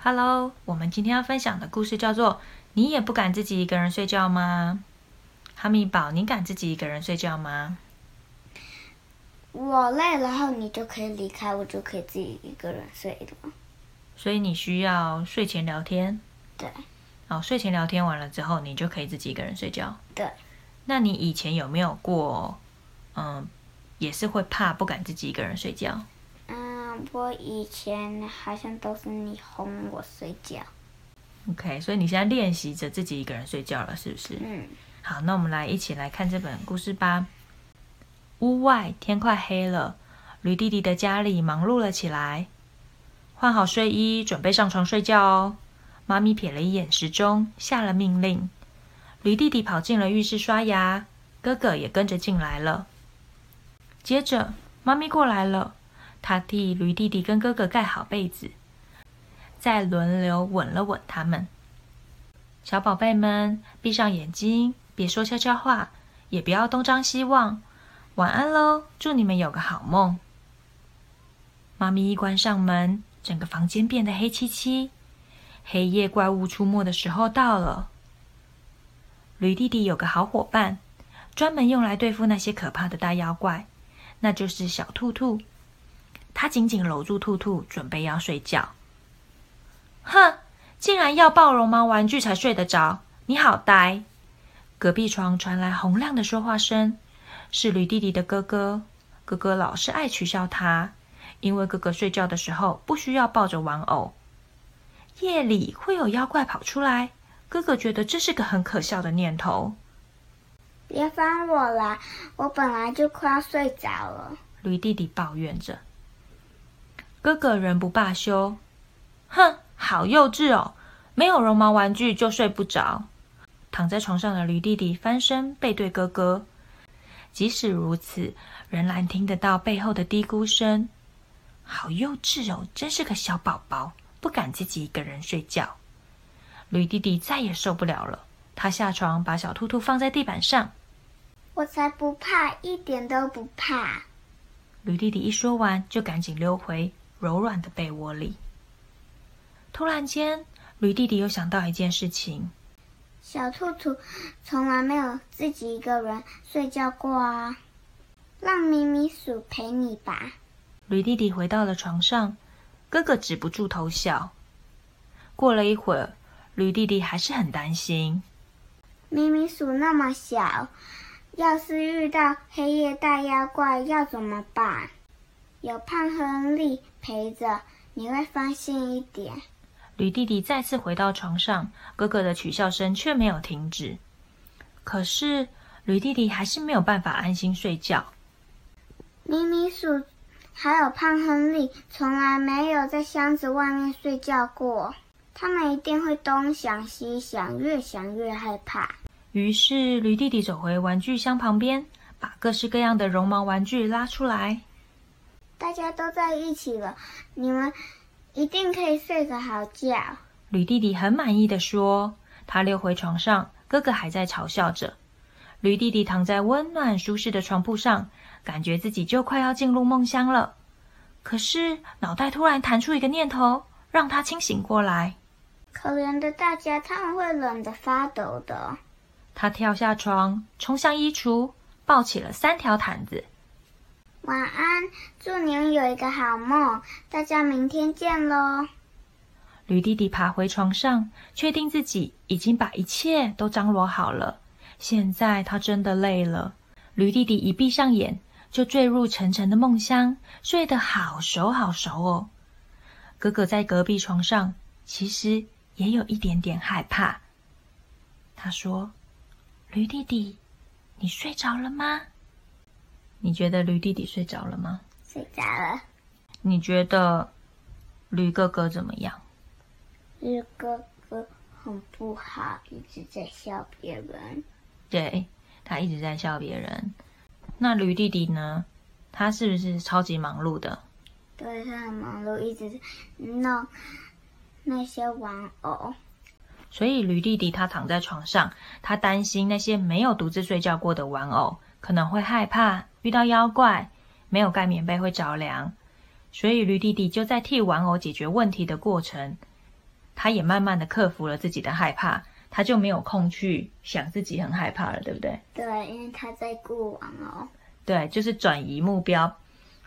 Hello，我们今天要分享的故事叫做《你也不敢自己一个人睡觉吗》。哈密宝，你敢自己一个人睡觉吗？我累然后，你就可以离开，我就可以自己一个人睡了。所以你需要睡前聊天。对。哦，睡前聊天完了之后，你就可以自己一个人睡觉。对。那你以前有没有过，嗯，也是会怕不敢自己一个人睡觉？嗯，我以前好像都是你哄我睡觉。OK，所以你现在练习着自己一个人睡觉了，是不是？嗯。好，那我们来一起来看这本故事吧。屋外天快黑了，驴弟弟的家里忙碌了起来。换好睡衣，准备上床睡觉哦。妈咪瞥了一眼时钟，下了命令。驴弟弟跑进了浴室刷牙，哥哥也跟着进来了。接着，妈咪过来了，他替驴弟弟跟哥哥盖好被子，再轮流吻了吻他们。小宝贝们，闭上眼睛，别说悄悄话，也不要东张西望。晚安喽，祝你们有个好梦。妈咪一关上门，整个房间变得黑漆漆，黑夜怪物出没的时候到了。驴弟弟有个好伙伴，专门用来对付那些可怕的大妖怪，那就是小兔兔。他紧紧搂住兔兔，准备要睡觉。哼，竟然要抱绒毛玩具才睡得着，你好呆！隔壁床传来洪亮的说话声，是驴弟弟的哥哥。哥哥老是爱取笑他，因为哥哥睡觉的时候不需要抱着玩偶。夜里会有妖怪跑出来。哥哥觉得这是个很可笑的念头。别烦我了，我本来就快要睡着了。驴弟弟抱怨着。哥哥仍不罢休，哼，好幼稚哦！没有绒毛玩具就睡不着。躺在床上的驴弟弟翻身背对哥哥，即使如此，仍然听得到背后的嘀咕声：“好幼稚哦，真是个小宝宝，不敢自己一个人睡觉。”驴弟弟再也受不了了，他下床把小兔兔放在地板上。我才不怕，一点都不怕。驴弟弟一说完，就赶紧溜回柔软的被窝里。突然间，驴弟弟又想到一件事情：小兔兔从来没有自己一个人睡觉过啊，让咪咪鼠陪你吧。驴弟弟回到了床上，哥哥止不住偷笑。过了一会儿。驴弟弟还是很担心，咪咪鼠那么小，要是遇到黑夜大妖怪要怎么办？有胖亨利陪着，你会放心一点。驴弟弟再次回到床上，哥哥的取笑声却没有停止。可是驴弟弟还是没有办法安心睡觉。咪咪鼠还有胖亨利从来没有在箱子外面睡觉过。他们一定会东想西想，越想越害怕。于是，驴弟弟走回玩具箱旁边，把各式各样的绒毛玩具拉出来。大家都在一起了，你们一定可以睡个好觉。吕弟弟很满意的说：“他溜回床上，哥哥还在嘲笑着。驴弟弟躺在温暖舒适的床铺上，感觉自己就快要进入梦乡了。可是，脑袋突然弹出一个念头，让他清醒过来。”可怜的大家，他们会冷得发抖的。他跳下床，冲向衣橱，抱起了三条毯子。晚安，祝你有一个好梦。大家明天见喽。驴弟弟爬回床上，确定自己已经把一切都张罗好了。现在他真的累了。驴弟弟一闭上眼，就坠入沉沉的梦乡，睡得好熟好熟哦。哥哥在隔壁床上，其实。也有一点点害怕。他说：“驴弟弟，你睡着了吗？你觉得驴弟弟睡着了吗？”“睡着了。”“你觉得驴哥哥怎么样？”“驴哥哥很不好，一直在笑别人。”“对，他一直在笑别人。”“那驴弟弟呢？他是不是超级忙碌的？”“对，他很忙碌，一直弄。”那些玩偶，所以驴弟弟他躺在床上，他担心那些没有独自睡觉过的玩偶可能会害怕遇到妖怪，没有盖棉被会着凉，所以驴弟弟就在替玩偶解决问题的过程，他也慢慢的克服了自己的害怕，他就没有空去想自己很害怕了，对不对？对，因为他在过玩偶。对，就是转移目标，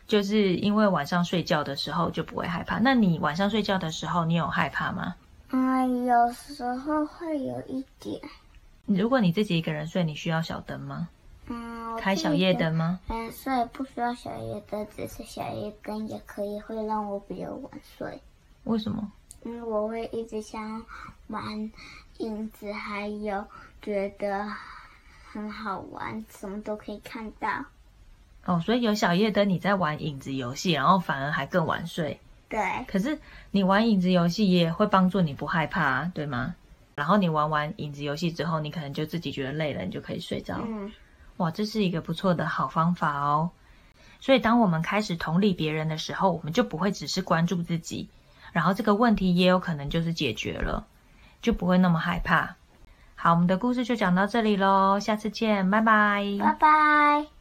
就是因为晚上睡觉的时候就不会害怕。那你晚上睡觉的时候，你有害怕吗？嗯，有时候会有一点。如果你自己一个人睡，你需要小灯吗？嗯，开小夜灯吗？嗯，睡不需要小夜灯，只是小夜灯也可以会让我比较晚睡。为什么？因为我会一直想玩影子，还有觉得很好玩，什么都可以看到。哦，所以有小夜灯，你在玩影子游戏，然后反而还更晚睡。对。可是你玩影子游戏也会帮助你不害怕，对吗？然后你玩完影子游戏之后，你可能就自己觉得累了，你就可以睡着。嗯。哇，这是一个不错的好方法哦。所以当我们开始同理别人的时候，我们就不会只是关注自己，然后这个问题也有可能就是解决了，就不会那么害怕。好，我们的故事就讲到这里喽，下次见，拜拜。拜拜。